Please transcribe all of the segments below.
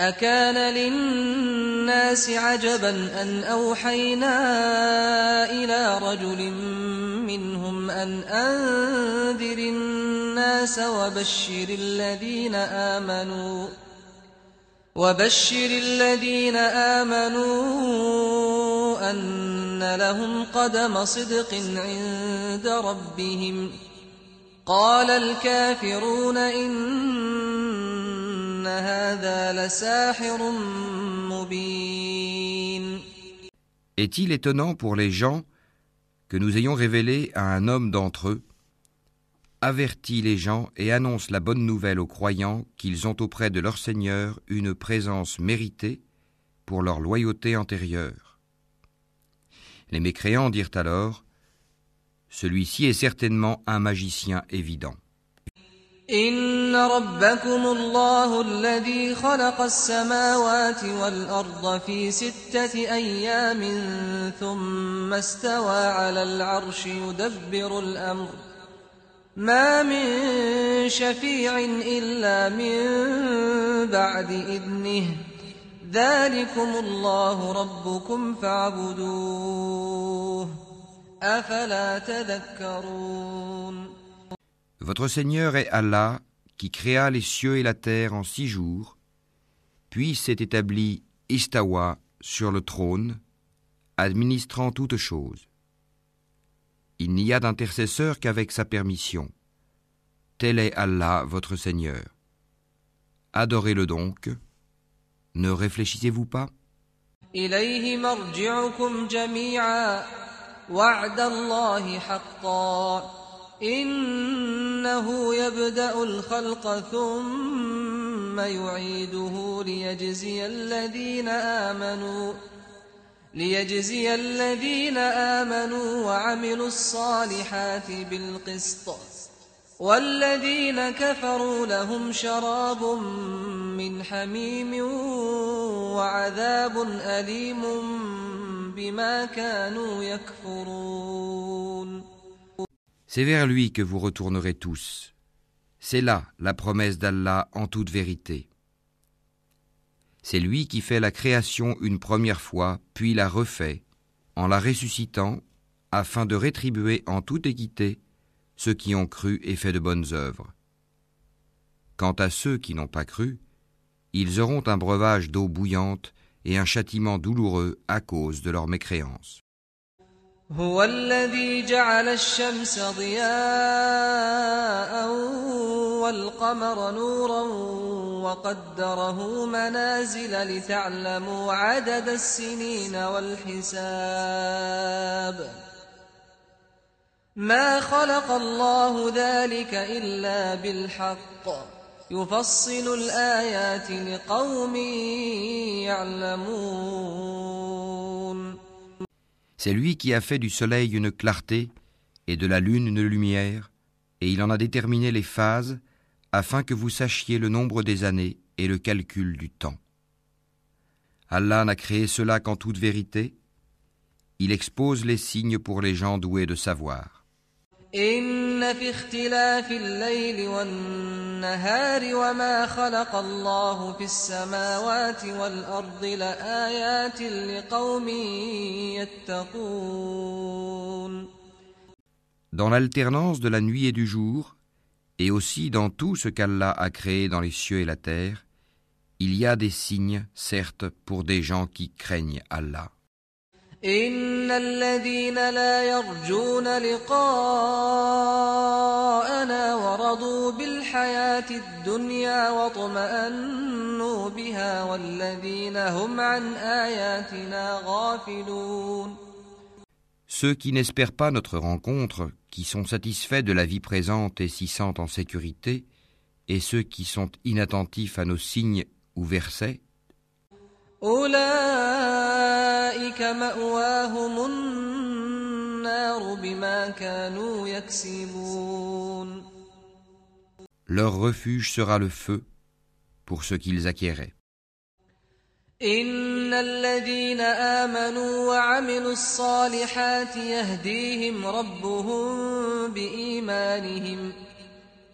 أكان للناس عجبا أن أوحينا إلى رجل منهم أن أنذر الناس وبشر الذين آمنوا وبشر الذين آمنوا أن لهم قدم صدق عند ربهم. قال الكافرون إن هذا لساحر مبين Est-il étonnant pour les gens que nous ayons révélé à un homme d'entre eux Avertis les gens et annonce la bonne nouvelle aux croyants qu'ils ont auprès de leur Seigneur une présence méritée pour leur loyauté antérieure. Les mécréants dirent alors Celui-ci est certainement un magicien évident. إن ربكم الله الذي خلق السماوات والأرض في ستة أيام ثم استوى على العرش يدبر الأمر ما من شفيع إلا من بعد إذنه ذلكم الله ربكم فاعبدوه أفلا تذكرون Votre Seigneur est Allah qui créa les cieux et la terre en six jours, puis s'est établi Istawa sur le trône, administrant toutes choses. Il n'y a d'intercesseur qu'avec sa permission. Tel est Allah, votre Seigneur. Adorez-le donc. Ne réfléchissez-vous pas إنه يبدأ الخلق ثم يعيده ليجزي الذين آمنوا ليجزي الذين آمنوا وعملوا الصالحات بالقسط. والذين كفروا لهم شراب من حميم وعذاب أليم بما كانوا يكفرون. C'est vers lui que vous retournerez tous. C'est là la promesse d'Allah en toute vérité. C'est lui qui fait la création une première fois, puis la refait, en la ressuscitant, afin de rétribuer en toute équité ceux qui ont cru et fait de bonnes œuvres. Quant à ceux qui n'ont pas cru, ils auront un breuvage d'eau bouillante et un châtiment douloureux à cause de leur mécréance. هو الذي جعل الشمس ضياء والقمر نورا وقدره منازل لتعلموا عدد السنين والحساب. ما خلق الله ذلك إلا بالحق. يفصل الآيات لقوم يعلمون. C'est lui qui a fait du soleil une clarté et de la lune une lumière, et il en a déterminé les phases afin que vous sachiez le nombre des années et le calcul du temps. Allah n'a créé cela qu'en toute vérité. Il expose les signes pour les gens doués de savoir. إن في اختلاف الليل والنهار وما خلق الله في السماوات والأرض لآيات لقوم يتقون Dans l'alternance de la nuit et du jour, et aussi dans tout ce qu'Allah a créé dans les cieux et la terre, il y a des signes, certes, pour des gens qui craignent Allah. إن الذين لا يرجون لقاءنا ورضوا بالحياة الدنيا واطمأنوا بها والذين هم عن آياتنا غافلون Ceux qui n'espèrent pas notre rencontre, qui sont satisfaits de la vie présente et s'y sentent en sécurité, et ceux qui sont inattentifs à nos signes ou versets, أولئك مأواهم النار بما كانوا يكسبون Leur refuge sera le feu pour ce qu'ils acquéraient. إن الذين آمنوا وعملوا الصالحات يهديهم ربهم بإيمانهم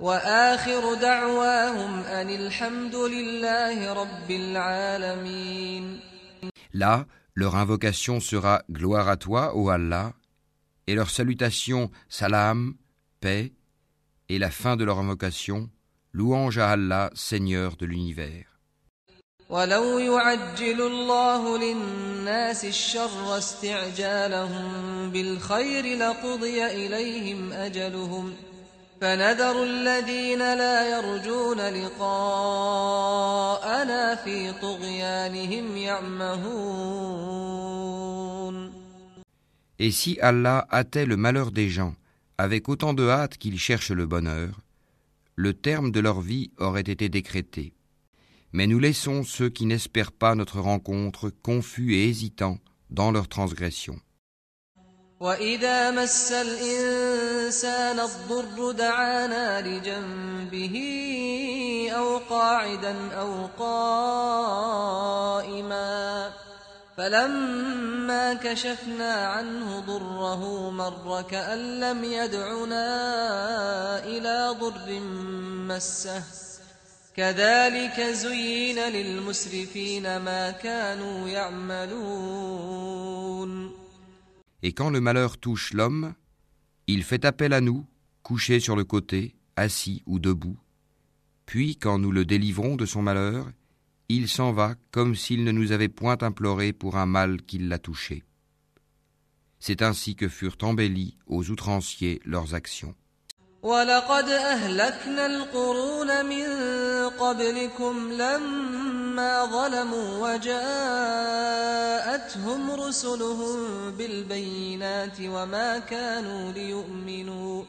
وآخر دعواهم أن الحمد لله رب العالمين Là, leur invocation sera Gloire à toi, ô Allah, et leur salutation Salam, paix, et la fin de leur invocation Louange à Allah, Seigneur de l'univers. ولو يعجل الله للناس الشر استعجالهم بالخير لقضي إليهم أجلهم فنذر الذين لا يرجون لقاءنا في طغيانهم يعمهون Et si Allah hâtait le malheur des gens avec autant de hâte qu'ils cherchent le bonheur, le terme de leur vie aurait été décrété. Mais nous laissons ceux qui n'espèrent pas notre rencontre confus et hésitants dans leur transgression. وإذا مس الإنسان الضر دعانا لجنبه أو قاعدا أو قائما فلما كشفنا عنه ضره مر كأن لم يدعنا إلى ضر مسه كذلك زين للمسرفين ما كانوا يعملون Et quand le malheur touche l'homme, il fait appel à nous, couché sur le côté, assis ou debout. Puis, quand nous le délivrons de son malheur, il s'en va comme s'il ne nous avait point imploré pour un mal qui l'a touché. C'est ainsi que furent embellies aux outranciers leurs actions. ولقد أهلكنا القرون من قبلكم لما ظلموا وجاءتهم رسلهم بالبينات وما كانوا ليؤمنوا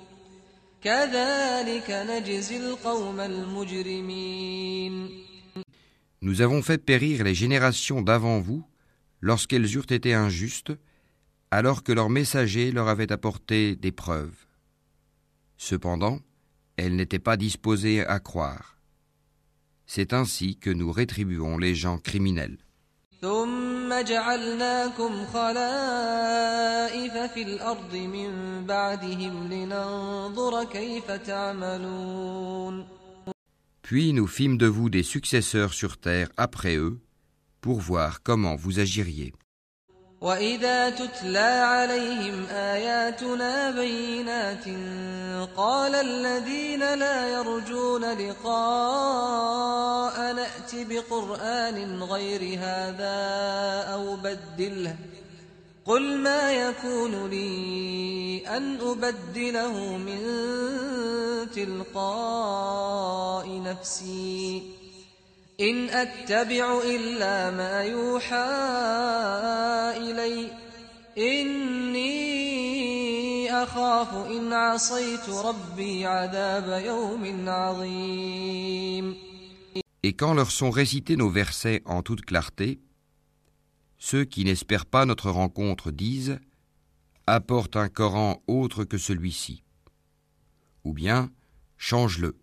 كذلك نجزي القوم المجرمين Nous avons fait périr les générations d'avant vous lorsqu'elles eurent été injustes, alors que leurs messagers leur avaient apporté des preuves. Cependant, elles n'étaient pas disposées à croire. C'est ainsi que nous rétribuons les gens criminels. Puis nous fîmes de vous des successeurs sur terre après eux, pour voir comment vous agiriez. وإذا تتلى عليهم آياتنا بينات قال الذين لا يرجون لقاء نأت بقرآن غير هذا أو بدله قل ما يكون لي أن أبدله من تلقاء نفسي إن أتبع إلا ما يوحى إلي إني أخاف إن عصيت ربي عذاب يوم عظيم Et quand leur sont récités nos versets en toute clarté, ceux qui n'espèrent pas notre rencontre disent Apporte un Coran autre que celui-ci. Ou bien Change-le.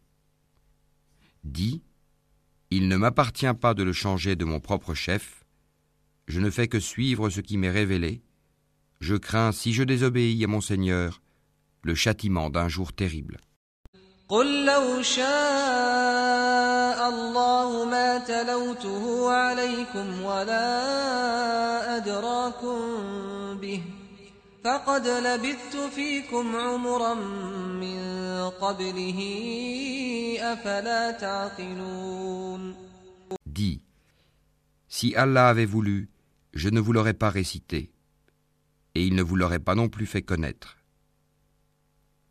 Dis Il ne m'appartient pas de le changer de mon propre chef. Je ne fais que suivre ce qui m'est révélé. Je crains, si je désobéis à mon Seigneur, le châtiment d'un jour terrible. قل لو شاء الله ما تلوته عليكم ولا أدراكم به فقد لبثت فيكم عمرا من قبله أفلا تعقلون Dis, si Allah avait voulu, je ne vous l'aurais pas récité, et il ne vous l'aurait pas non plus fait connaître.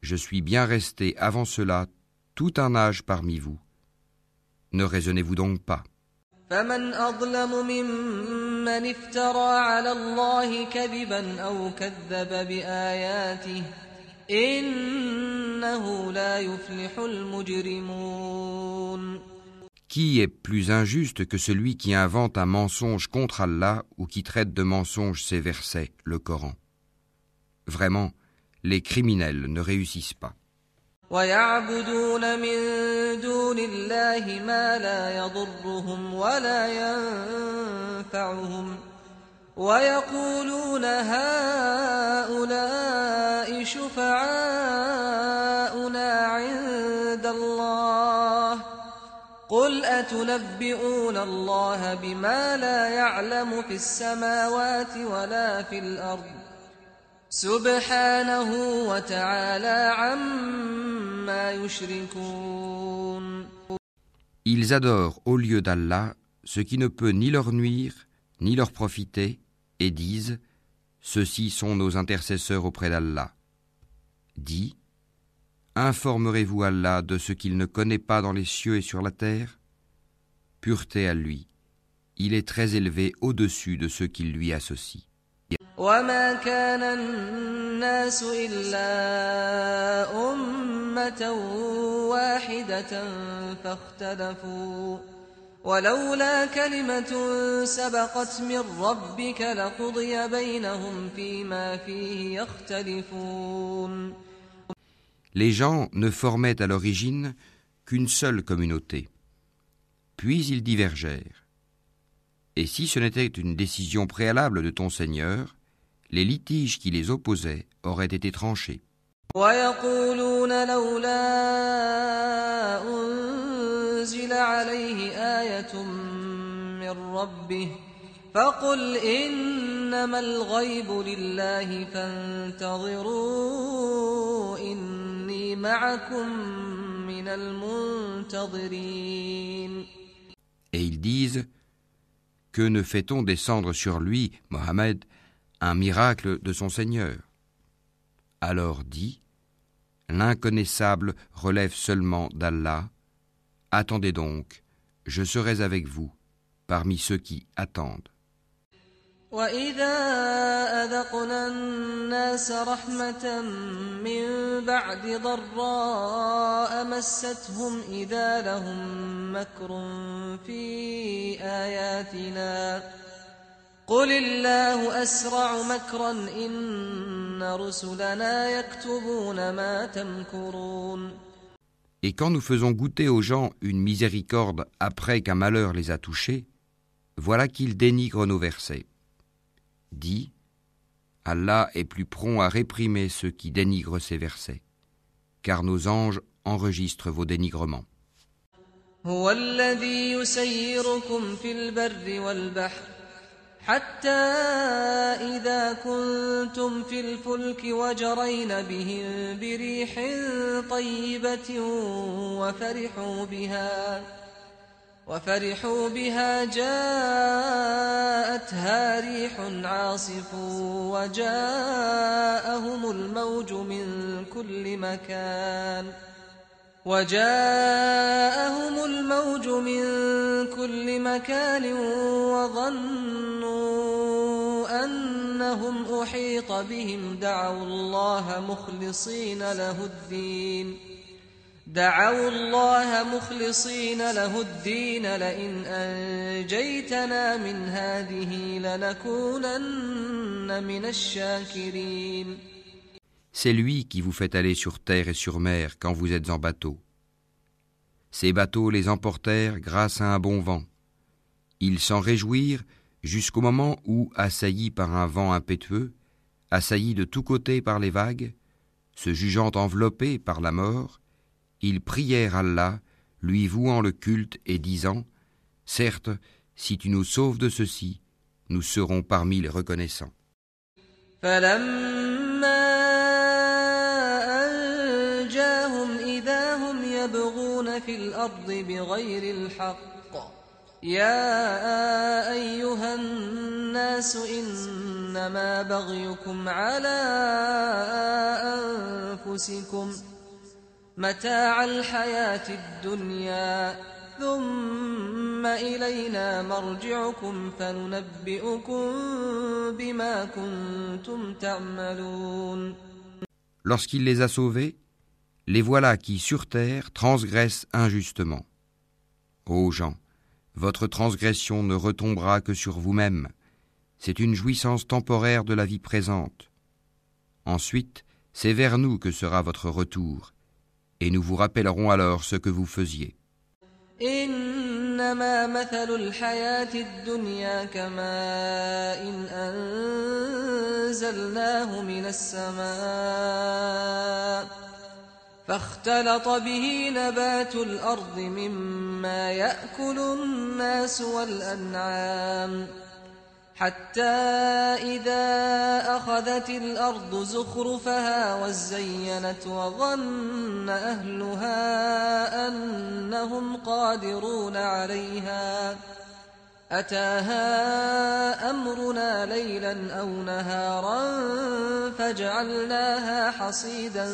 Je suis bien resté avant cela tout un âge parmi vous. Ne raisonnez-vous donc pas. فمن أظلم ممن افترى على الله كذبا أو كذب بآياته إنه لا يفلح المجرمون Qui est plus injuste que celui qui invente un mensonge contre Allah ou qui traite de mensonge ses versets, le Coran Vraiment, les criminels ne réussissent pas. ويعبدون من دون الله ما لا يضرهم ولا ينفعهم ويقولون هؤلاء شفعاؤنا عند الله قل أتنبئون الله بما لا يعلم في السماوات ولا في الأرض سبحانه وتعالى عما يشركون Ils adorent au lieu d'Allah ce qui ne peut ni leur nuire, ni leur profiter, et disent Ceux-ci sont nos intercesseurs auprès d'Allah. Dis Informerez-vous Allah de ce qu'il ne connaît pas dans les cieux et sur la terre Pureté à lui. Il est très élevé au-dessus de ceux qui lui associent. وما كان الناس إلا أمة واحدة فاختلفوا ولولا كلمة سبقت من ربك لقضي بينهم فيما فيه يختلفون Les gens ne formaient à l'origine qu'une seule communauté. Puis ils divergèrent. Et si ce n'était une décision préalable de ton Seigneur, les litiges qui les opposaient auraient été tranchés. ويقولون لولا أنزل عليه آية من ربه فقل إنما الغيب لله فانتظروا إني معكم من المنتظرين Et ils disent Que ne fait-on descendre sur lui, Mohammed, un miracle de son Seigneur Alors dit, l'inconnaissable relève seulement d'Allah. Attendez donc, je serai avec vous, parmi ceux qui attendent. وإذا أذقنا الناس رحمة من بعد ضراء مستهم إذا لهم مكر في آياتنا قل الله أسرع مكرا إن رسلنا يكتبون ما تمكرون Et quand nous faisons goûter aux gens une miséricorde après qu'un malheur les a touchés, voilà qu'ils dénigrent nos versets. Dis, Allah est plus prompt à réprimer ceux qui dénigrent ses versets, car nos anges enregistrent vos dénigrements. هو الذي يسيركم في البر والبحر حتى إذا كنتم في الفلك وجرين بهم بريح طيبة وفرحوا بها وفرحوا بها جاءتها ريح عاصف وجاءهم الموج من كل مكان. وجاءهم الموج من كل مكان وظنوا أنهم أحيط بهم. دعوا الله مخلصين له الدين. دعوا الله مخلصين له الدين. لئن أنجيتنا من هذه لنكونن من الشاكرين. C'est lui qui vous fait aller sur terre et sur mer quand vous êtes en bateau. Ces bateaux les emportèrent grâce à un bon vent. Ils s'en réjouirent jusqu'au moment où, assaillis par un vent impétueux, assaillis de tous côtés par les vagues, se jugeant enveloppés par la mort, ils prièrent Allah, lui vouant le culte et disant Certes, si tu nous sauves de ceci, nous serons parmi les reconnaissants. يبغون في الأرض بغير الحق. يا أيها الناس إنما بغيكم على أنفسكم متاع الحياة الدنيا ثم إلينا مرجعكم فننبئكم بما كنتم تعملون. Lorsqu'il les a sauvés, les voilà qui sur terre transgressent injustement. Ô gens, votre transgression ne retombera que sur vous-même. C'est une jouissance temporaire de la vie présente. Ensuite, c'est vers nous que sera votre retour, et nous vous rappellerons alors ce que vous faisiez. إنما مثل الحياة الدنيا كماء إن أنزلناه من السماء فاختلط به نبات الأرض مما يأكل الناس والأنعام حتى إذا أخذت الأرض زخرفها وزينت وظن أهلها أنهم قادرون عليها أتاها أمرنا ليلا أو نهارا فجعلناها حصيدا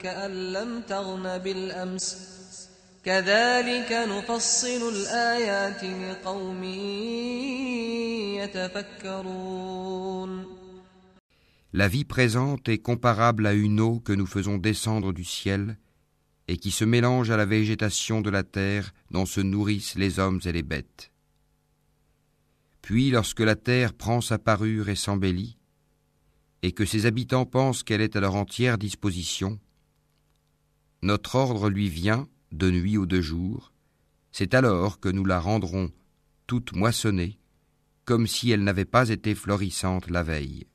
كأن لم تغن بالأمس كذلك نفصل الآيات لقوم La vie présente est comparable à une eau que nous faisons descendre du ciel et qui se mélange à la végétation de la terre dont se nourrissent les hommes et les bêtes. Puis lorsque la terre prend sa parure et s'embellit, et que ses habitants pensent qu'elle est à leur entière disposition, notre ordre lui vient, de nuit ou de jour, c'est alors que nous la rendrons toute moissonnée, comme si elle n'avait pas été florissante la veille.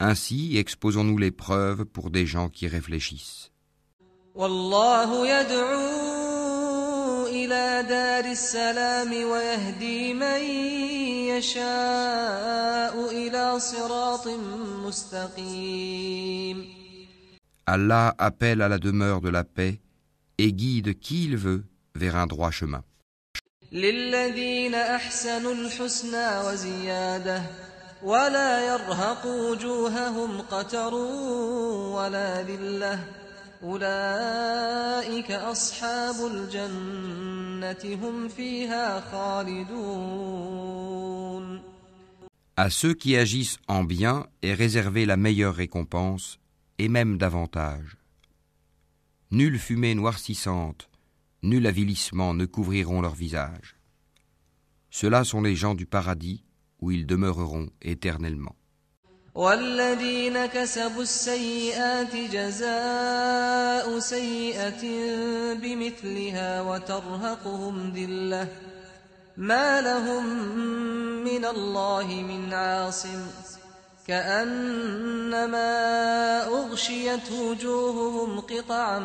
Ainsi exposons-nous les preuves pour des gens qui réfléchissent. إلى دار السلام ويهدي من يشاء إلى صراط مستقيم Allah appelle à la demeure de la paix et guide qui il veut vers un droit chemin. للذين أحسنوا الحسنى وزيادة ولا يرهق وجوههم قتر ولا ذِلَّةٌ أولئك أصحاب الجنة هم فيها خالدون À ceux qui agissent en bien est réservée la meilleure récompense, et même davantage. Nulle fumée noircissante, nul avilissement ne couvriront leur visage. Ceux-là sont les gens du paradis où ils demeureront éternellement. والذين كسبوا السيئات جزاء سيئة بمثلها وترهقهم ذلة. ما لهم من الله من عاصم. كأنما أغشيت وجوههم قطعا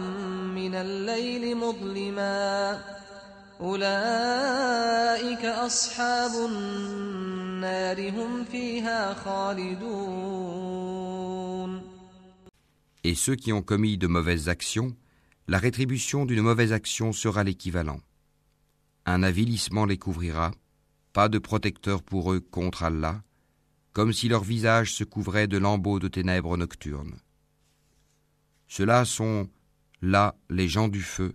من الليل مظلماً. أولئك أصحاب النار هم فيها خالدون Et ceux qui ont commis de mauvaises actions, la rétribution d'une mauvaise action sera l'équivalent. Un avilissement les couvrira, pas de protecteur pour eux contre Allah, comme si leur visage se couvrait de lambeaux de ténèbres nocturnes. Ceux-là sont là les gens du feu,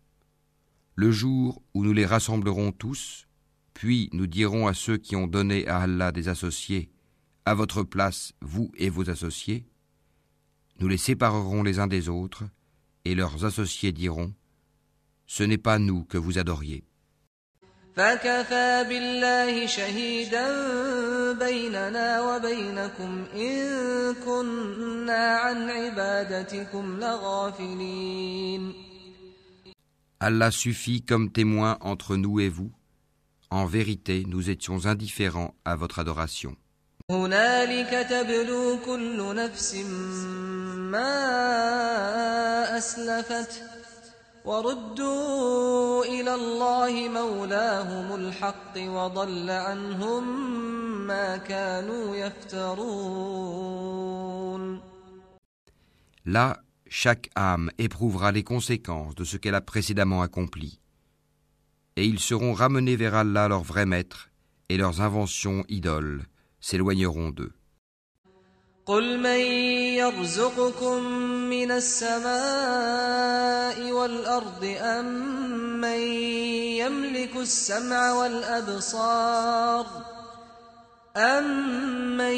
le jour où nous les rassemblerons tous, puis nous dirons à ceux qui ont donné à Allah des associés, à votre place, vous et vos associés, nous les séparerons les uns des autres, et leurs associés diront, Ce n'est pas nous que vous adoriez. Allah suffit comme témoin entre nous et vous. En vérité, nous étions indifférents à votre adoration chaque âme éprouvera les conséquences de ce qu'elle a précédemment accompli. Et ils seront ramenés vers Allah leur vrai maître, et leurs inventions idoles s'éloigneront d'eux. أَمَّن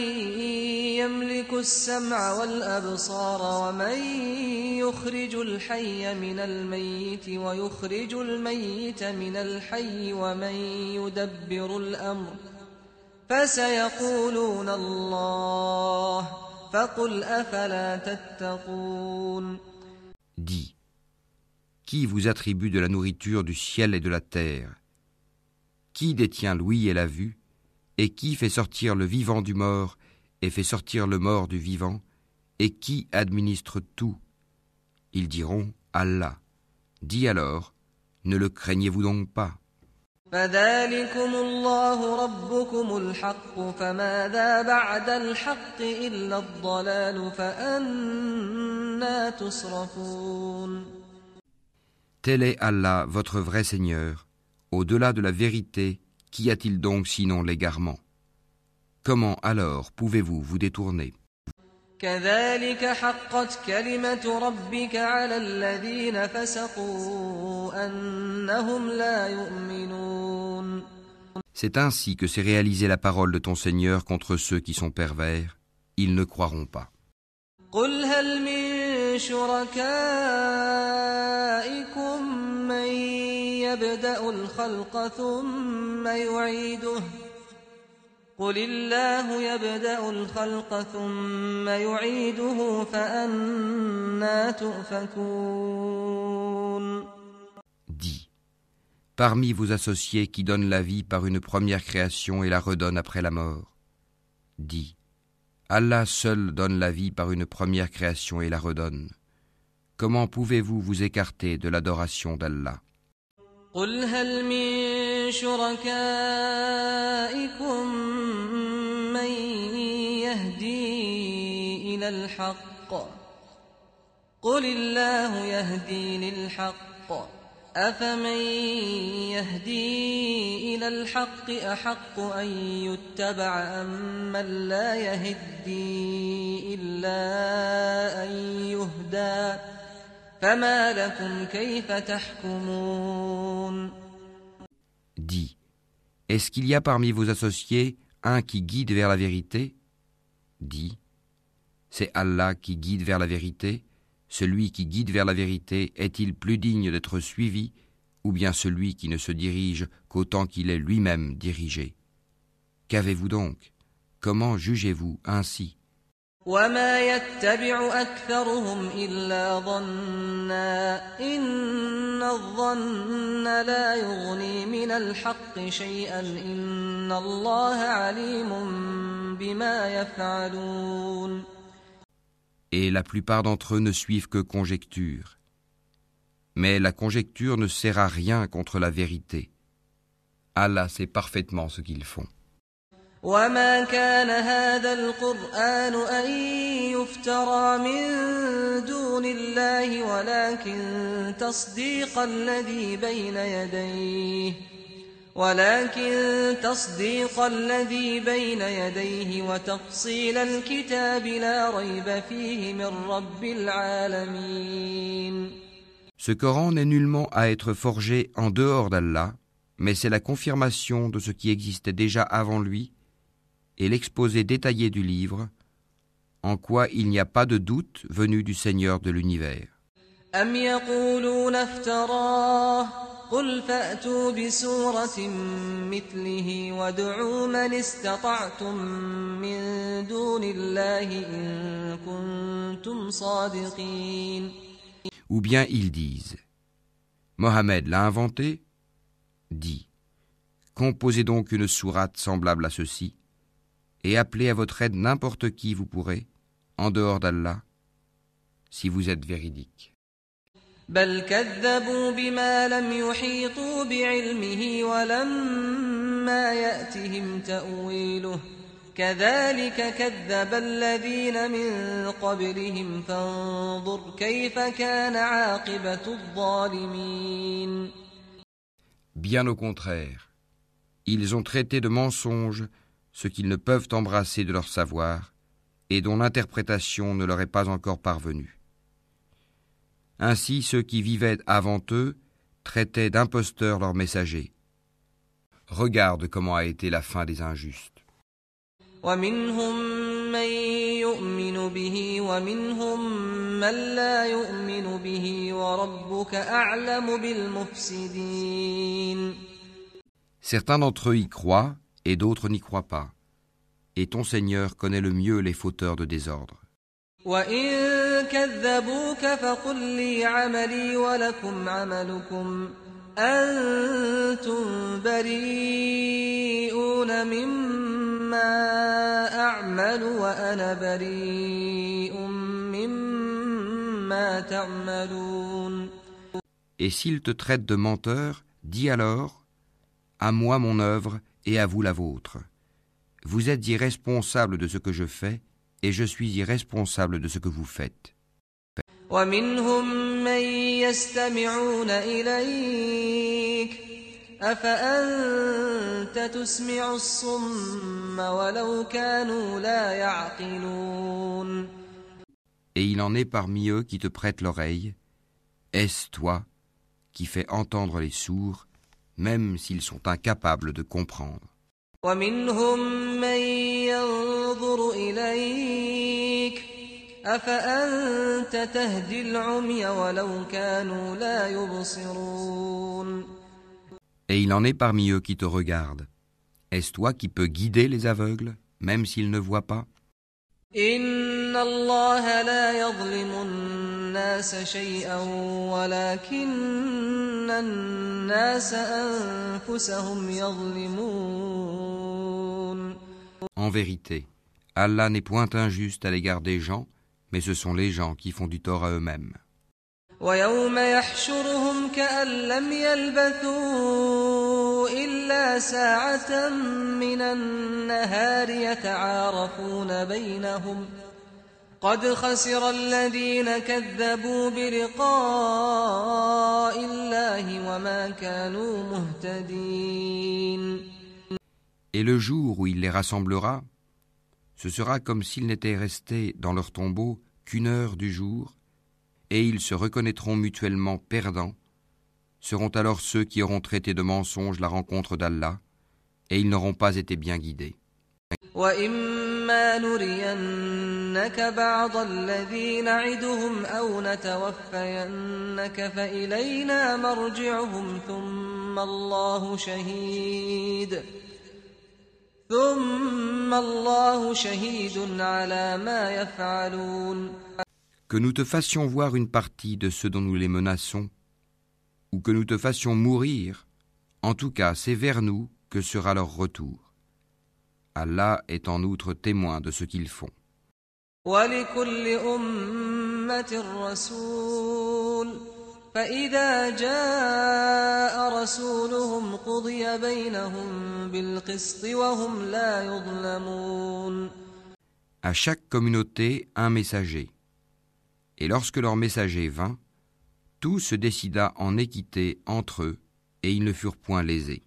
يَمْلِكُ السَّمْعَ وَالْأَبْصَارَ وَمَن يُخْرِجُ الْحَيَّ مِنَ الْمَيِّتِ وَيُخْرِجُ الْمَيِّتَ مِنَ الْحَيِّ وَمَن يُدَبِّرُ الْأَمْرَ فَسَيَقُولُونَ اللَّهُ فَقُلْ أَفَلَا تَتَّقُونَ Dis, qui vous attribue de la nourriture du ciel et de la terre? Qui détient l'ouïe et la vue? Et qui fait sortir le vivant du mort et fait sortir le mort du vivant Et qui administre tout? Ils diront Allah. Dis alors, ne le craignez-vous donc pas? Tel est Allah, votre vrai Seigneur. Au-delà de la vérité, Qu'y a-t-il donc sinon l'égarement? Comment alors pouvez-vous vous détourner? C'est ainsi que s'est réalisée la parole de ton Seigneur contre ceux qui sont pervers. Ils ne croiront pas. يبدأ الخلق ثم يعيده قل الله يبدأ الخلق ثم يعيده فأنا تؤفكون Dis, parmi vos associés qui donnent la vie par une première création et la redonnent après la mort, dis, Allah seul donne la vie par une première création et la redonne. Comment pouvez-vous vous écarter de l'adoration d'Allah قل هل من شركائكم من يهدي إلى الحق؟ قل الله يهدي للحق. أفمن يهدي إلى الحق أحق أن يتبع أم من لا يهدي إلا أن يهدى Dis, est-ce qu'il y a parmi vos associés un qui guide vers la vérité? Dis, c'est Allah qui guide vers la vérité. Celui qui guide vers la vérité est-il plus digne d'être suivi ou bien celui qui ne se dirige qu'autant qu'il est lui-même dirigé? Qu'avez-vous donc? Comment jugez-vous ainsi? وما يتبع أكثرهم إلا ظنا إن الظن لا يغني من الحق شيئا إن الله عليم بما يفعلون Et la plupart d'entre eux ne suivent que conjecture. Mais la conjecture ne sert à rien contre la vérité. Allah sait parfaitement ce qu'ils font. وما كان هذا القرآن أن يفترى من دون الله ولكن تصديق الذي بين يديه ولكن تصديق الذي بين يديه وتفصيل الكتاب لا ريب فيه من رب العالمين Ce Coran n'est nullement à être forgé en dehors d'Allah, mais c'est la confirmation de ce qui existait déjà avant lui et l'exposé détaillé du livre, en quoi il n'y a pas de doute venu du Seigneur de l'univers. Ou bien ils disent Mohammed l'a inventé Dit Composez donc une sourate semblable à ceci, et appelez à votre aide n'importe qui vous pourrez, en dehors d'Allah, si vous êtes véridique. بل كذبوا بما لم يحيطوا بعلمه ولما يأتهم تأويله كذلك كذب الذين من قبلهم فانظر كيف كان عاقبة الظالمين Bien au contraire, ils ont traité de mensonges ce qu'ils ne peuvent embrasser de leur savoir et dont l'interprétation ne leur est pas encore parvenue. Ainsi ceux qui vivaient avant eux traitaient d'imposteurs leurs messagers. Regarde comment a été la fin des injustes. Certains d'entre eux y croient et d'autres n'y croient pas. Et ton Seigneur connaît le mieux les fauteurs de désordre. Et s'il te traite de menteur, dis alors, à moi mon œuvre, et à vous la vôtre. Vous êtes irresponsable de ce que je fais, et je suis irresponsable de ce que vous faites. Et il en est parmi eux qui te prêtent l'oreille. Est-ce toi qui fais entendre les sourds même s'ils sont incapables de comprendre. Et il en est parmi eux qui te regardent. Est-ce toi qui peux guider les aveugles, même s'ils ne voient pas? الناس شيئا ولكن الناس أنفسهم يظلمون En vérité, Allah n'est point injuste à l'égard des gens, mais ce sont les gens qui font du tort à eux-mêmes. ويوم يحشرهم كأن لم يلبثوا إلا ساعة من النهار يتعارفون بينهم قد خسر الذين كذبوا بلقاء الله وما كانوا مهتدين Et le jour où il les rassemblera, ce sera comme s'ils n'étaient restés dans leur tombeau qu'une heure du jour, et ils se reconnaîtront mutuellement perdants, seront alors ceux qui auront traité de mensonge la rencontre d'Allah, et ils n'auront pas été bien guidés. وإما نرينك بعض الذي نعدهم أو نتوفينك فإلينا مرجعهم ثم الله شهيد ثم الله شهيد على ما يفعلون Que nous te fassions voir une partie de ceux dont nous les menaçons, ou que nous te fassions mourir, en tout cas c'est vers nous que sera leur retour. Allah est en outre témoin de ce qu'ils font. ولكل أمة رسول فإذا جاء رسولهم قضي بينهم بالقسط وهم لا يظلمون À chaque communauté un messager. Et lorsque leur messager vint, tout se décida en équité entre eux, et ils ne furent point lésés.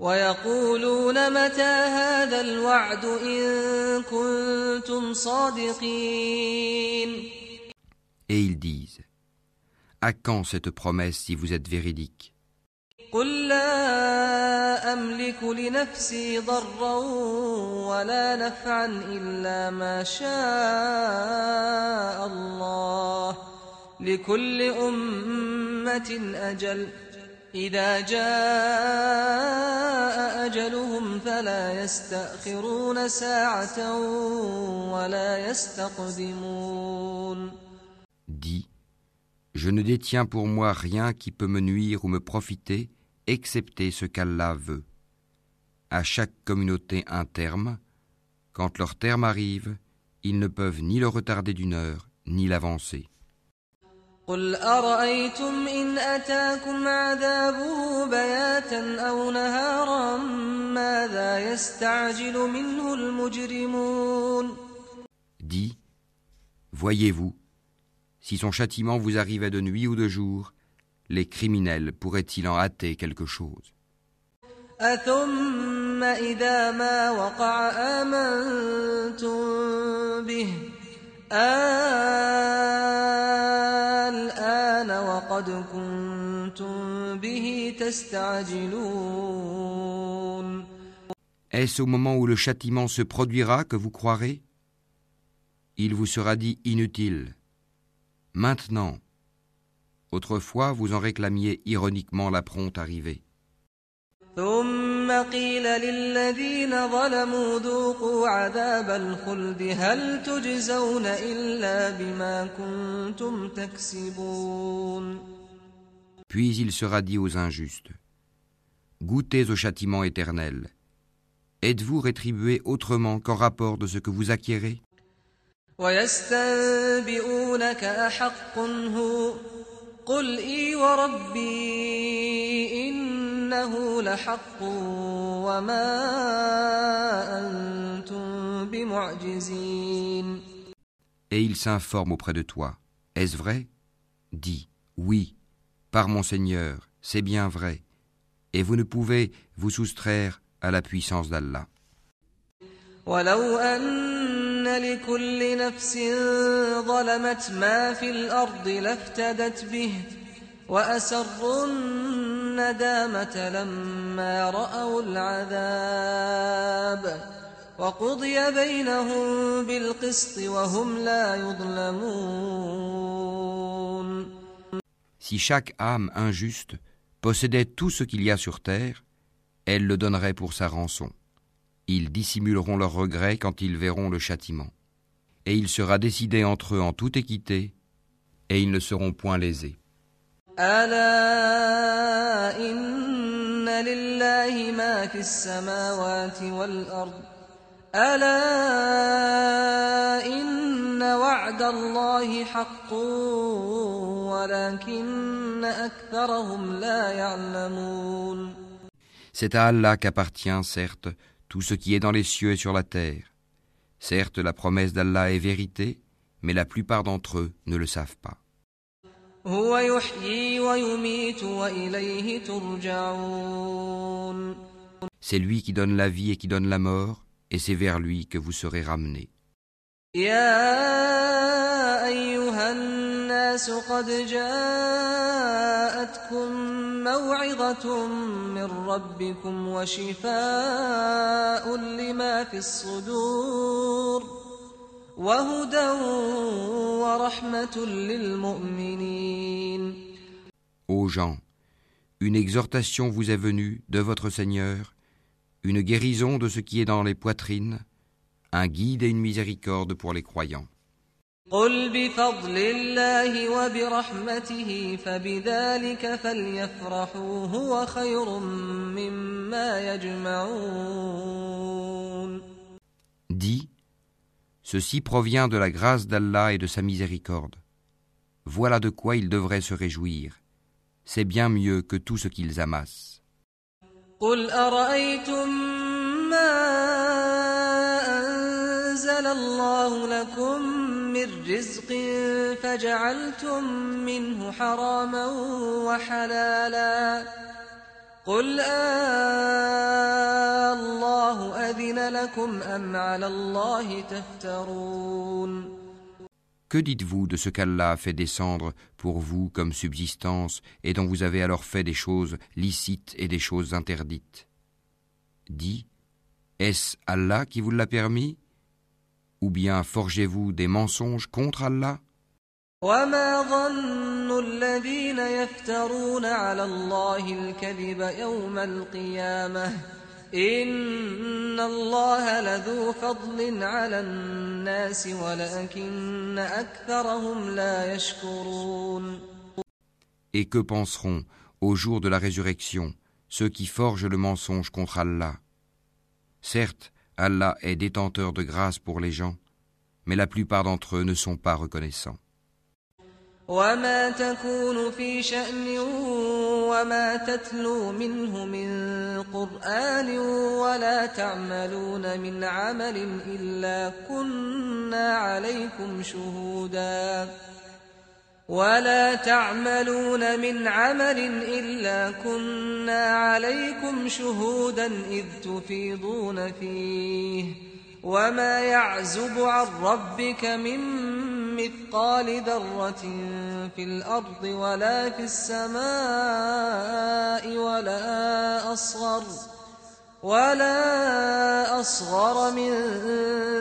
ويقولون متى هذا الوعد إن كنتم صادقين Et ils disent À quand cette promesse si vous êtes véridique? قل لا أملك لنفسي ضرا ولا نفعا إلا ما شاء الله لكل أمة أجل إذا جاء أجلهم فلا يستأخرون ساعة ولا يستقدمون Dis Je ne détiens pour moi rien qui peut me nuire ou me profiter, excepté ce qu'Allah veut. À chaque communauté un terme. Quand leur terme arrive, ils ne peuvent ni le retarder d'une heure, ni l'avancer. قل أرأيتم إن أتاكم عذابه بياتا أو نهارا Dis, voyez-vous, si son châtiment vous arrivait de nuit ou de jour, les criminels pourraient-ils en hâter quelque chose? Est-ce au moment où le châtiment se produira que vous croirez? Il vous sera dit inutile. Maintenant. Autrefois, vous en réclamiez ironiquement la prompte arrivée. Puis il sera dit aux injustes, Goûtez au châtiment éternel. Êtes-vous rétribué autrement qu'en rapport de ce que vous acquérez? Et il s'informe auprès de toi. Est-ce vrai? Dis, oui, par mon Seigneur, c'est bien vrai. Et vous ne pouvez vous soustraire à la puissance d'Allah. ولو أن لكل نفس ظلمت ما في الأرض لافتدت به وأسروا الندامة لما رأوا العذاب وقضي بينهم بالقسط وهم لا يظلمون Si chaque âme injuste possédait tout ce qu'il y a sur terre, elle le donnerait pour sa rançon. Ils dissimuleront leurs regrets quand ils verront le châtiment. Et il sera décidé entre eux en toute équité, et ils ne seront point lésés. ألا إن لله ما في السماوات والأرض ألا إن وعد الله حق ولكن أكثرهم لا يعلمون C'est à Allah qu'appartient, certes, tout ce qui est dans les cieux et sur la terre. Certes, la promesse d'Allah est vérité, mais la plupart d'entre eux ne le savent pas. C'est lui qui donne la vie et qui donne la mort, et c'est vers lui que vous serez ramenés. يا أيها الناس قد جاءتكم موعظة من ربكم وشفاء لما في الصدور وهدى ورحمة للمؤمنين Ô gens, une exhortation vous est venue de votre Seigneur, une guérison de ce qui est dans les poitrines, un guide et une miséricorde pour les croyants. قل بفضل الله وبرحمته فبذلك فليفرحوا هو خير مما يجمعون Dis, ceci provient de la grâce d'Allah et de sa miséricorde. Voilà de quoi ils devraient se réjouir. C'est bien mieux que tout ce qu'ils amassent. قل أرأيتم ما أنزل الله لكم من رزق فجعلتم منه حراما وحلالا قل آه الله أذن لكم أم على الله تفترون Que dites-vous de ce qu'Allah a fait descendre pour vous comme subsistance et dont vous avez alors fait des choses licites et des choses interdites Dis, est-ce Allah qui vous l'a permis Ou bien forgez-vous des mensonges contre Allah وما ظن الذين يفترون على الله الكذب يوم القيامة إن الله لذو فضل على الناس ولكن أكثرهم لا يشكرون Et que penseront, au jour de la résurrection, ceux qui forgent le mensonge contre Allah. Certes, Allah est détenteur de grâce pour les gens, mais la plupart d'entre eux ne sont pas reconnaissants. وما تكون في شأن وما تتلو منه من قرآن ولا تعملون من عمل إلا كنا عليكم شهودا ولا تعملون من عمل إلا كنا عليكم شهودا إذ تفيضون فيه وما يعزب عن ربك من مثقال ذرة في الأرض ولا في السماء ولا أصغر ولا أصغر من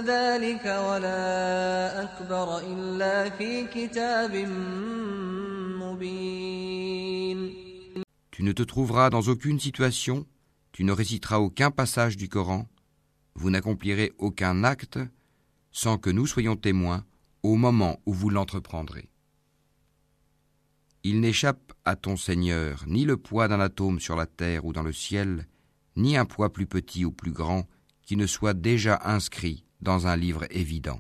ذلك ولا أكبر إلا في كتاب مبين Tu ne te trouveras dans aucune situation, tu ne réciteras aucun passage du Coran, vous n'accomplirez aucun acte sans que nous soyons témoins au moment où vous l'entreprendrez. Il n'échappe à ton Seigneur ni le poids d'un atome sur la terre ou dans le ciel, ni un poids plus petit ou plus grand qui ne soit déjà inscrit dans un livre évident.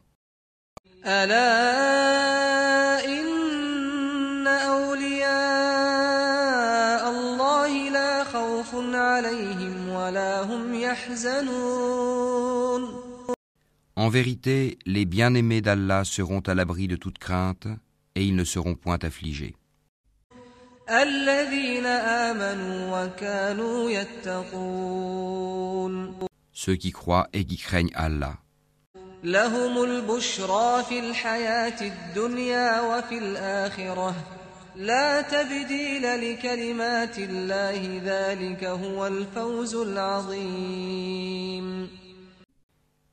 En vérité, les bien-aimés d'Allah seront à l'abri de toute crainte et ils ne seront point affligés. Ceux qui croient et qui craignent Allah.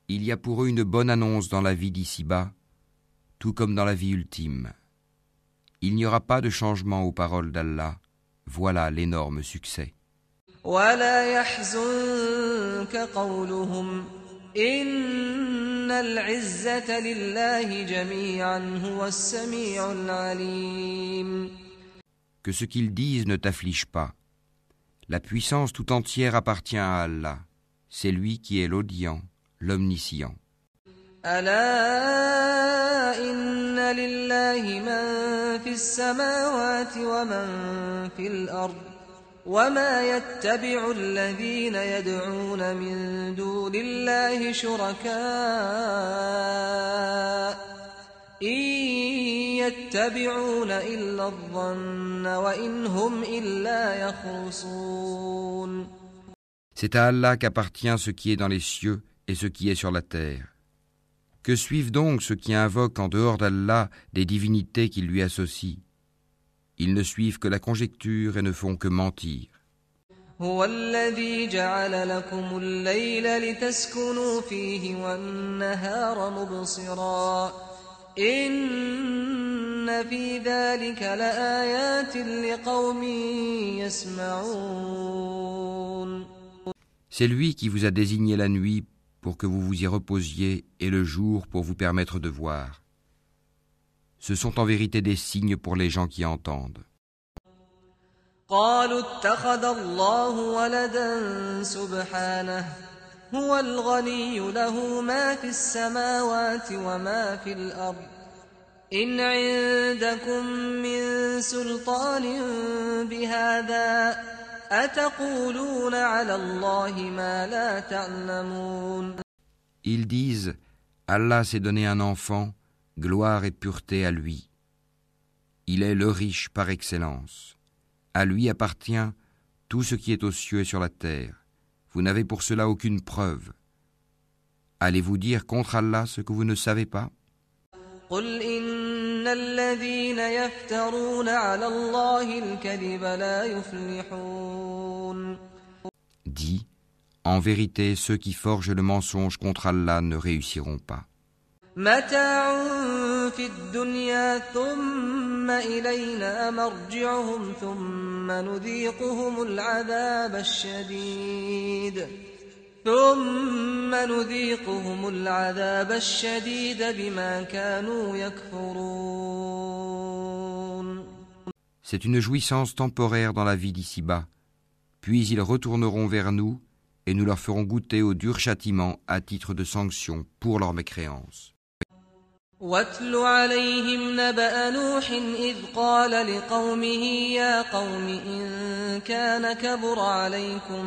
Il y a pour eux une bonne annonce dans la vie d'ici-bas, tout comme dans la vie ultime. Il n'y aura pas de changement aux paroles d'Allah. Voilà l'énorme succès. Que ce qu'ils disent ne t'afflige pas. La puissance tout entière appartient à Allah. C'est lui qui est l'audient, l'omniscient. ألا إن لله من في السماوات ومن في الأرض وما يتبع الذين يدعون من دون الله شركاء إن يتبعون إلا الظن وإن هم إلا يخرصون C'est à Allah qu'appartient ce qui est dans les cieux et ce qui est sur la terre. Que suivent donc ceux qui invoquent en dehors d'Allah des divinités qui lui associent Ils ne suivent que la conjecture et ne font que mentir. هو الذي جعل لكم الليل لتسكنوا فيه والنهار مبصرا إن في ذلك لآيات لقوم يسمعون C'est lui qui vous a désigné la nuit pour que vous vous y reposiez et le jour pour vous permettre de voir. Ce sont en vérité des signes pour les gens qui entendent. قالوا اتخذ الله ولدا سبحانه هو الغني له ما في السماوات وما في الأرض إن عندكم من سلطان بهذا Ils disent Allah s'est donné un enfant, gloire et pureté à lui. Il est le riche par excellence. À lui appartient tout ce qui est aux cieux et sur la terre. Vous n'avez pour cela aucune preuve. Allez-vous dire contre Allah ce que vous ne savez pas? إن الذين يفترون على الله الكذب لا يفلحون Dis, en vérité, ceux qui forgent le mensonge contre Allah ne réussiront pas. متاع في الدنيا ثم إلينا مرجعهم ثم نذيقهم العذاب الشديد ثم نذيقهم العذاب الشديد بما كانوا يكفرون C'est une jouissance temporaire dans la vie d'ici-bas, Puis ils retourneront vers nous et nous leur ferons goûter au dur châtiment à titre de sanction pour leur mécréance. واتل عليهم نبأ نوح إذ قال لقومه يا قوم إن كان كبر عليكم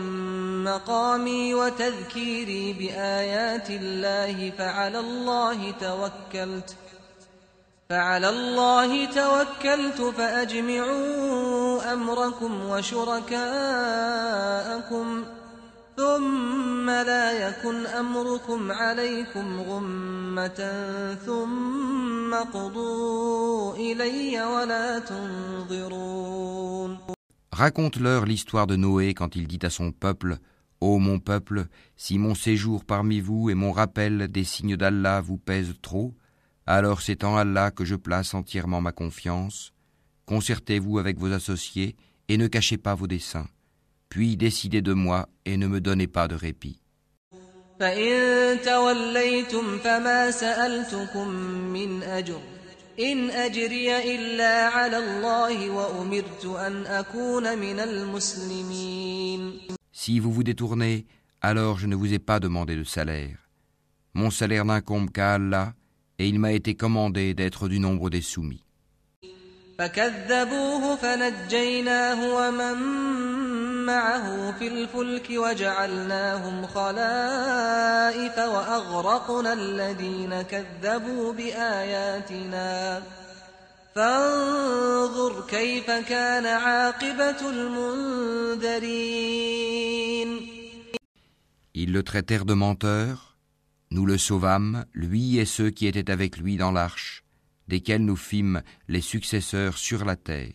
مقامي وتذكيري بآيات الله فعلى الله توكلت فعلى الله توكلت فأجمعوا أمركم وشركاءكم ثم لا يكن أمركم عليكم غمة ثم قضوا إلي ولا تنظرون Raconte-leur l'histoire de Noé quand il dit à son peuple Ô mon peuple, si mon séjour parmi vous et mon rappel des signes d'Allah vous pèsent trop, alors c'est en Allah que je place entièrement ma confiance. Concertez-vous avec vos associés et ne cachez pas vos desseins. puis décidez de moi et ne me donnez pas de répit. Si vous vous détournez, alors je ne vous ai pas demandé de salaire. Mon salaire n'incombe qu'à Allah, et il m'a été commandé d'être du nombre des soumis. فكذبوه فنجيناه ومن معه في الفلك وجعلناهم خلائف وأغرقنا الذين كذبوا بآياتنا. فانظر كيف كان عاقبة المنذرين. Ils le traitèrent de menteur, nous le sauvâmes, lui et ceux qui étaient avec lui dans l'arche, desquels nous fîmes les successeurs sur la terre.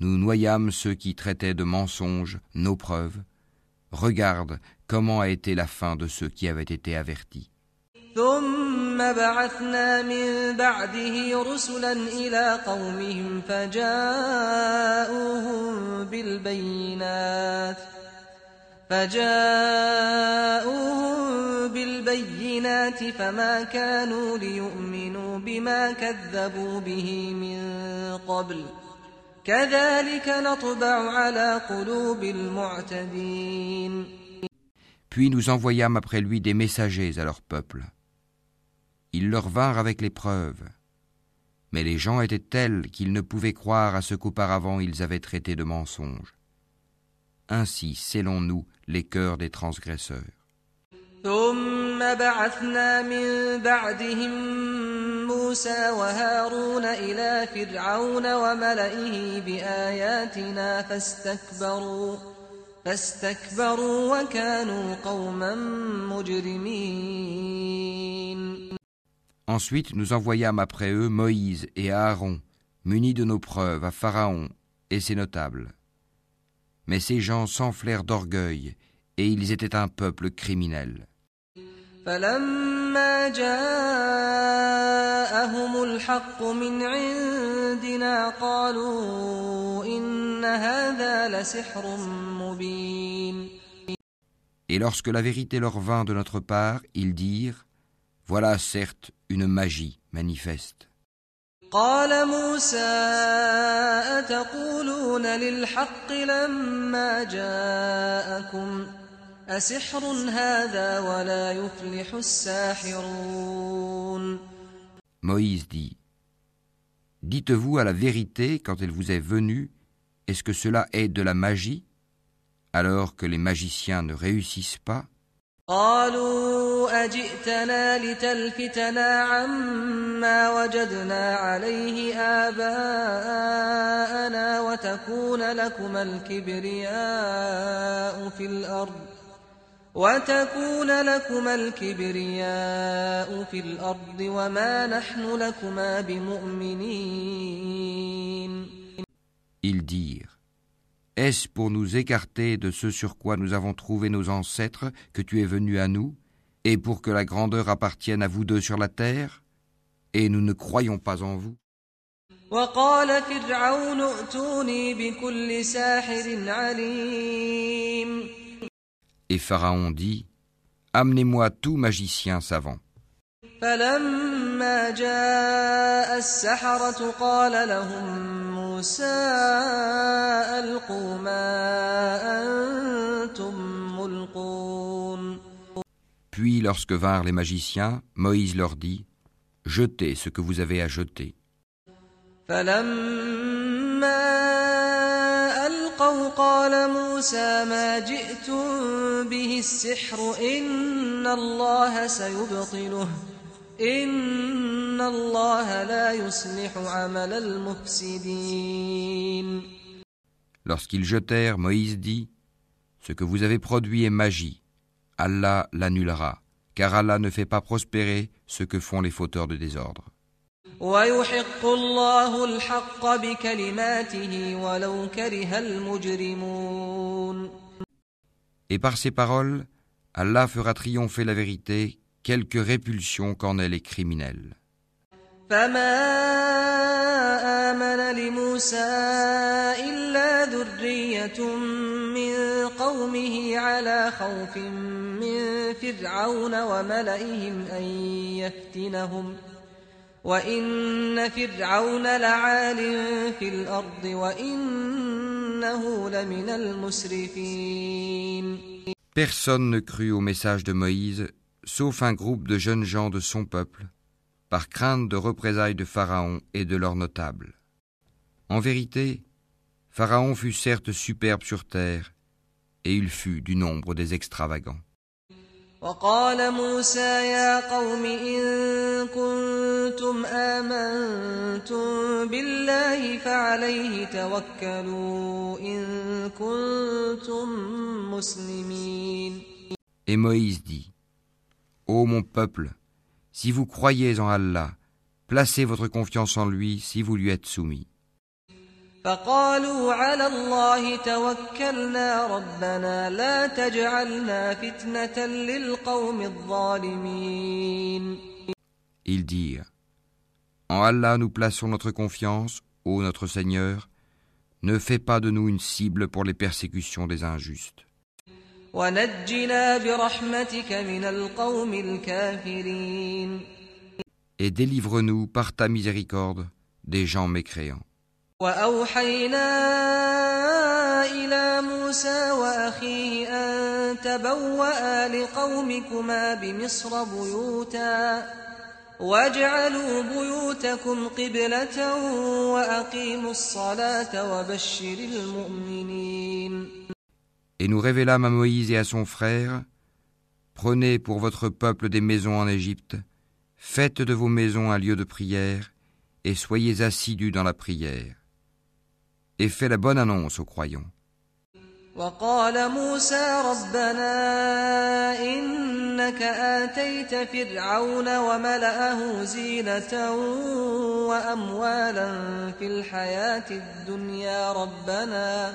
Nous noyâmes ceux qui traitaient de mensonges nos preuves. Regarde comment a été la fin de ceux qui avaient été avertis. ثم بعثنا من بعده رسلا إلى قومهم فجاءوهم بالبينات فجاءوهم بالبينات فما كانوا ليؤمنوا بما كذبوا به من قبل كذلك نطبع على قلوب المعتدين Puis nous envoyâmes après lui des messagers à leur peuple. Ils leur vinrent avec les preuves. Mais les gens étaient tels qu'ils ne pouvaient croire à ce qu'auparavant ils avaient traité de mensonges. Ainsi scellons-nous les cœurs des transgresseurs. Ensuite, nous envoyâmes après eux Moïse et Aaron, munis de nos preuves, à Pharaon et ses notables Mais ces gens s'enflèrent d'orgueil, et ils étaient un peuple criminel. فلما جاءهم الحق من عندنا قالوا إن هذا لسحر مبين Et lorsque la vérité leur vint de notre part, ils dirent Voilà certes une magie manifeste. قال موسى أتقولون للحق لما جاءكم أسحر هذا ولا يفلح الساحرون Moïse dit Dites-vous à la vérité quand elle vous est venue, est-ce que cela est de la magie, alors que les magiciens ne réussissent pas قالوا أجئتنا لتلفتنا عما وجدنا عليه آباءنا وتكون لكما الكبرياء في الأرض وتكون لكما الكبرياء في الأرض وما نحن لكما بمؤمنين. Ils dirent Est-ce pour nous écarter de ce sur quoi nous avons trouvé nos ancêtres que tu es venu à nous, et pour que la grandeur appartienne à vous deux sur la terre? Et nous ne croyons pas en vous. Et Pharaon dit, Amenez-moi tout magicien savant. فلما جاء السحرة قال لهم موسى ألقوا ما أنتم ملقون Puis lorsque vinrent les magiciens, Moïse leur dit, Jetez ce que vous avez à jeter. فلما ألقوا قال موسى ما جئتم به السحر إن الله سيبطله إن الله لا يصلح عمل المفسدين Lorsqu'ils jetèrent, Moïse dit, Ce que vous avez produit est magie. Allah l'annulera, car Allah ne fait pas prospérer ce que font les fauteurs de désordre. ويحق الله الحق بكلماته ولو كره المجرمون Et par ces paroles, Allah fera triompher la vérité, quelque répulsion qu'en ait les criminels. فما آمن لموسى إلا ذرية من قومه على خوف من فرعون وملئهم أن يفتنهم وإن فرعون لعال في الأرض وإنه لمن المسرفين Personne ne crut au message de Moïse, sauf un groupe de jeunes gens de son peuple, par crainte de représailles de Pharaon et de leurs notables. En vérité, Pharaon fut certes superbe sur terre, et il fut du nombre des extravagants. وقال موسى يا قوم إن كنتم آمنتم بالله فعليه توكلوا إن كنتم مسلمين Et Moïse dit, Ô mon peuple, si vous croyez en Allah, placez votre confiance en lui si vous lui êtes soumis. فقالوا على الله توكلنا ربنا لا تجعلنا فتنة للقوم الظالمين Ils dirent, En Allah nous plaçons notre confiance, ô notre Seigneur, ne fais pas de nous une cible pour les persécutions des injustes. Et délivre-nous par ta miséricorde des gens mécréants. وأوحينا إلى موسى وأخيه أن تبوأ لقومكما بمصر بيوتا واجعلوا بيوتكم قبلة وأقيموا الصلاة وبشر المؤمنين Et nous révélâmes à Moïse et à son frère, Prenez pour votre peuple des maisons en Égypte, faites de vos maisons un lieu de prière, et soyez assidus dans la prière. Et fais la bonne annonce aux croyants. وقال موسى ربنا إنك آتيت فرعون وملأه زينة وأموالا في الحياة الدنيا ربنا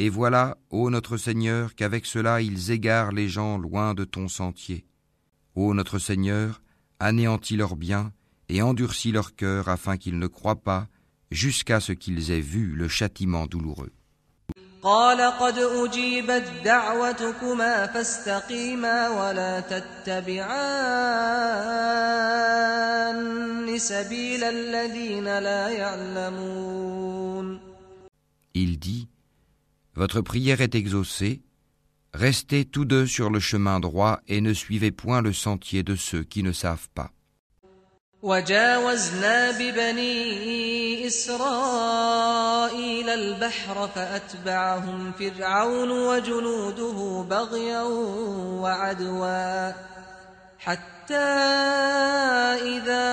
et voilà, ô notre Seigneur, qu'avec cela ils égarent les gens loin de ton sentier. Ô notre Seigneur, anéantis leurs biens et endurcis leur cœur afin qu'ils ne croient pas jusqu'à ce qu'ils aient vu le châtiment douloureux. قال قد أجيبت دعوتكما فاستقيما ولا تتبعان سبيل الذين لا يعلمون Il dit, Votre prière est exaucée, restez tous deux sur le chemin droit et ne suivez point le sentier de ceux qui ne savent pas. وجاوزنا ببني إسرائيل البحر فأتبعهم فرعون وجنوده بغيا وعدوا حتى إذا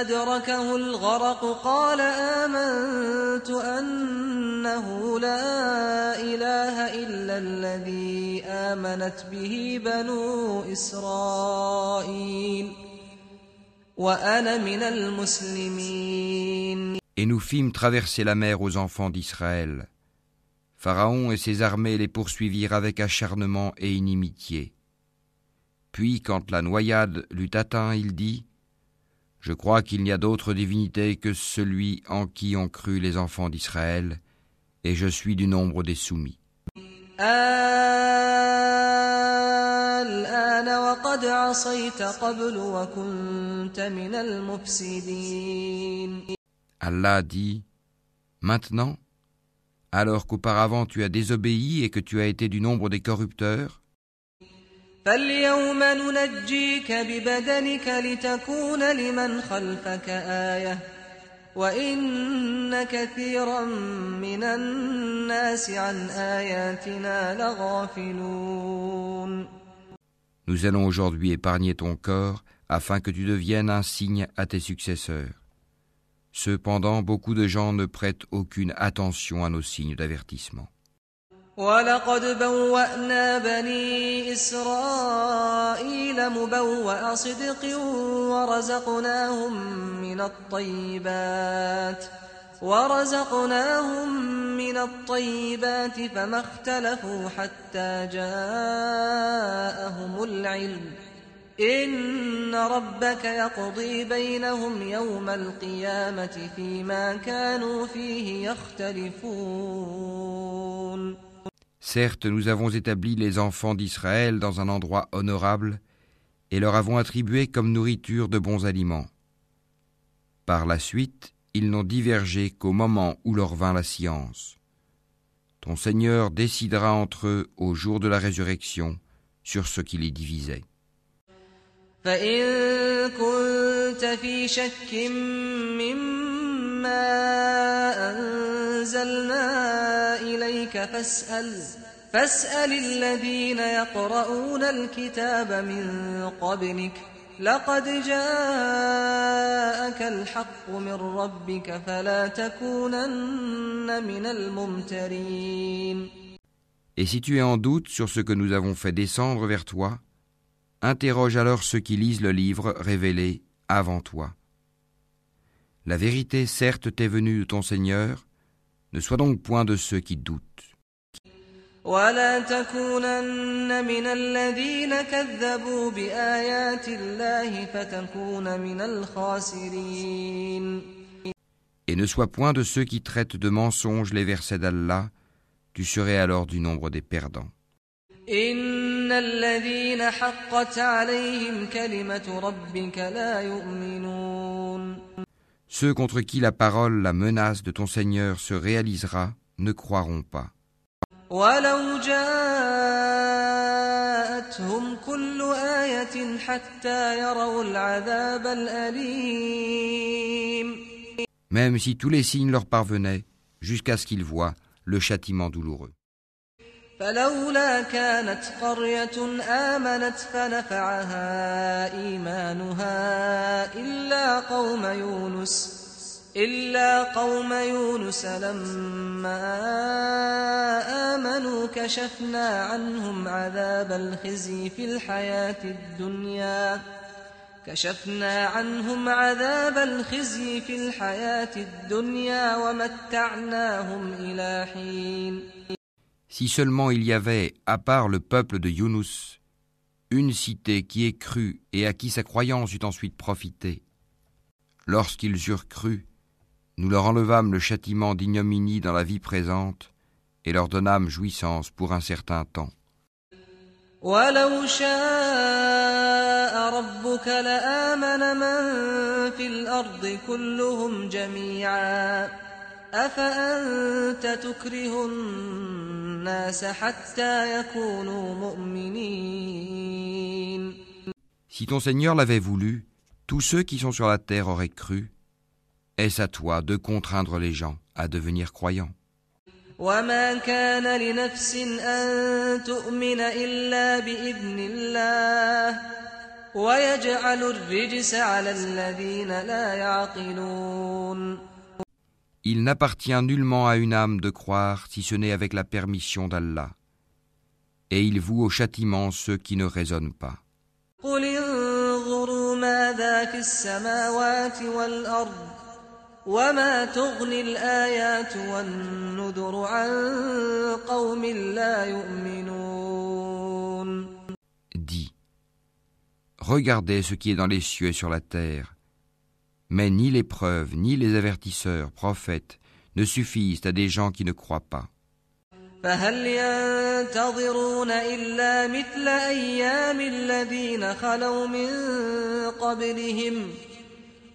أدركه الغرق قال آمنت أنه لا إله إلا الذي آمنت به بنو إسرائيل وأنا من المسلمين Et nous fîmes traverser la mer aux enfants d'Israël. Pharaon et ses armées les poursuivirent avec acharnement et inimitié. Puis, quand la noyade l'eut atteint, il dit Je crois qu'il n'y a d'autre divinité que celui en qui ont cru les enfants d'Israël, et je suis du nombre des soumis. Allah dit Maintenant, alors qu'auparavant tu as désobéi et que tu as été du nombre des corrupteurs, nous allons aujourd'hui épargner ton corps afin que tu deviennes un signe à tes successeurs. Cependant, beaucoup de gens ne prêtent aucune attention à nos signes d'avertissement. ولقد بوأنا بني إسرائيل مبوأ صدق ورزقناهم من الطيبات ورزقناهم من الطيبات فما اختلفوا حتى جاءهم العلم إن ربك يقضي بينهم يوم القيامة فيما كانوا فيه يختلفون Certes, nous avons établi les enfants d'Israël dans un endroit honorable et leur avons attribué comme nourriture de bons aliments. Par la suite, ils n'ont divergé qu'au moment où leur vint la science. Ton Seigneur décidera entre eux au jour de la résurrection sur ce qui les divisait. فاسأل الذين يقرؤون الكتاب من قبلك لقد جاءك الحق من ربك فلا تكونن من الممترين Et si tu es en doute sur ce que nous avons fait descendre vers toi, interroge alors ceux qui lisent le livre révélé avant toi. La vérité certes t'est venue de ton Seigneur, ne sois donc point de ceux qui doutent. ولا تكونن من الذين كذبوا بآيات الله فتكون من الخاسرين Et ne sois point de ceux qui traitent de mensonges les versets d'Allah, tu serais alors du nombre des perdants. إن الذين حقت عليهم كلمة ربك لا يؤمنون Ceux contre qui la parole, la menace de ton Seigneur se réalisera, ne croiront pas. ولو جاءتهم كل آية حتى يروا العذاب الأليم Même si tous les signes leur parvenaient, jusqu'à ce qu'ils voient le châtiment douloureux. فلولا كانت قرية آمنت فنفعها إيمانها إلا قوم يونس إلا قوم يونس لما آمنوا كشفنا عنهم عذاب الخزي في الحياة الدنيا كشفنا عنهم عذاب الخزي في الحياة الدنيا ومتعناهم إلى حين. Si seulement il y avait, à part le peuple de Yunus, une cité qui ait cru et à qui sa croyance eut ensuite profité. Lorsqu'ils eurent cru, nous leur enlevâmes le châtiment d'ignominie dans la vie présente et leur donnâmes jouissance pour un certain temps. Si ton Seigneur l'avait voulu, tous ceux qui sont sur la terre auraient cru, est-ce à toi de contraindre les gens à devenir croyants? Il n'appartient nullement à une âme de croire si ce n'est avec la permission d'Allah. Et il voue au châtiment ceux qui ne raisonnent pas. Dis, regardez ce qui est dans les cieux et sur la terre. mais ni les preuves, ni les avertisseurs, prophètes, ne suffisent à des gens qui ne croient pas. فهل ينتظرون إلا مثل أيام الذين خلوا من قبلهم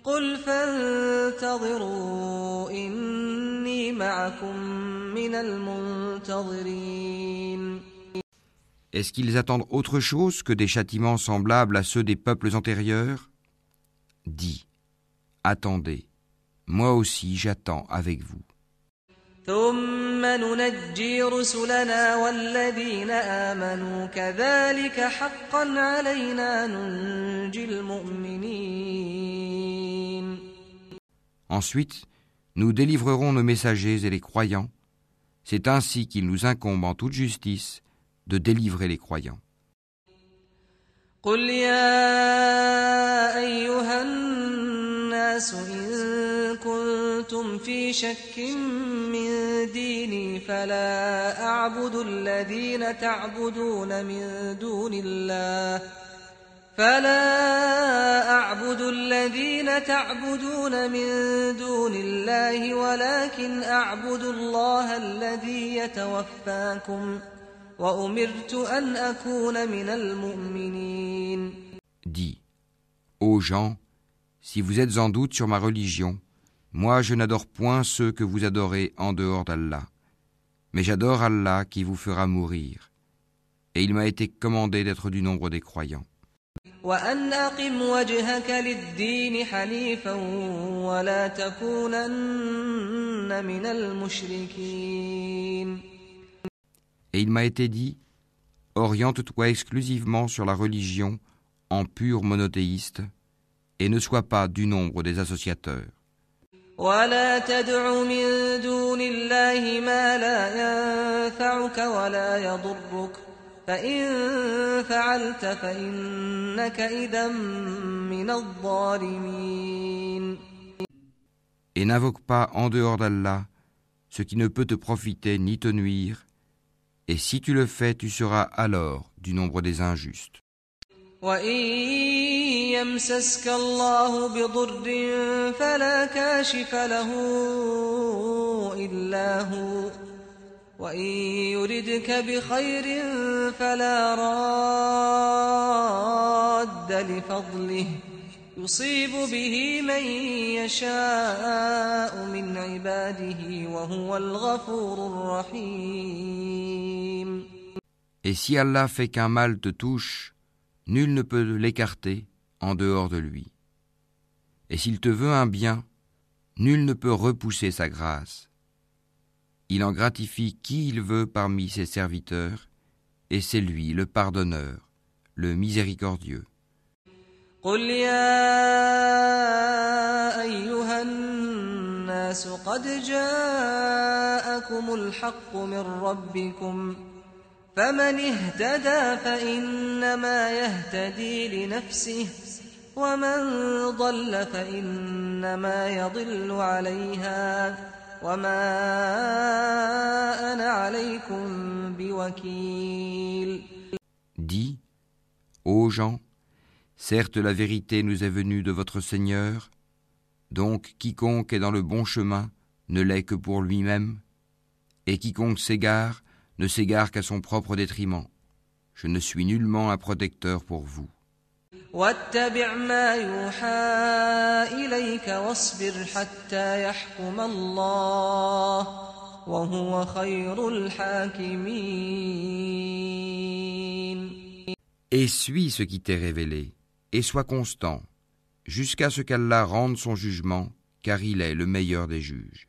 قل فانتظروا إني معكم من المنتظرين Est-ce qu'ils attendent autre chose que des châtiments semblables à ceux des peuples antérieurs Dis, attendez, moi aussi j'attends avec vous. ثم ننجي رسلنا والذين آمنوا كذلك حقا علينا ننجي المؤمنين Ensuite, nous délivrerons nos messagers et les croyants. C'est ainsi qu'il nous incombe en toute justice de délivrer les croyants. قل يا أيها الناس إن كنتم في شك من ديني فلا أعبد الذين تعبدون من دون الله. فلا أعبد الذين تعبدون من دون الله ولكن أعبد الله الذي يتوفاكم. وأمرت أن أكون من المؤمنين. Dis, ô gens, si vous êtes en doute sur ma religion, moi je n'adore point ceux que vous adorez en dehors d'Allah, mais j'adore Allah qui vous fera mourir. Et il m'a été commandé d'être du nombre des croyants. وأن أقم وجهك للدين حنيفا ولا تكونن من المشركين Et il m'a été dit, oriente-toi exclusivement sur la religion en pur monothéiste, et ne sois pas du nombre des associateurs. ولا تدع من دون الله ما لا ينفعك ولا يضرك فإن فعلت فإنك إذا من الظالمين Et n'invoque pas en dehors d'Allah ce qui ne peut te profiter ni te nuire, et si tu le fais, tu seras alors du nombre des injustes. وإن يمسسك الله بضر فلا كاشف له إلا هو. وإن يردك بخير فلا راد لفضله. يصيب به من يشاء من عباده وهو الغفور الرحيم. Et si Allah fait qu'un mal te touche, nul ne peut l'écarter. en dehors de lui. Et s'il te veut un bien, nul ne peut repousser sa grâce. Il en gratifie qui il veut parmi ses serviteurs, et c'est lui le pardonneur, le miséricordieux. قل يا أيها الناس قد جاءكم الحق من ربكم فمن اهتدى فإنما يهتدي لنفسه ومن ضل فإنما يضل عليها وما أنا عليكم بوكيل Dis, ô gens, certes la vérité nous est venue de votre Seigneur, donc quiconque est dans le bon chemin ne l'est que pour lui-même, et quiconque s'égare ne s'égare qu'à son propre détriment. Je ne suis nullement un protecteur pour vous. Et suis ce qui t'est révélé, et sois constant, jusqu'à ce qu'Allah rende son jugement, car il est le meilleur des juges.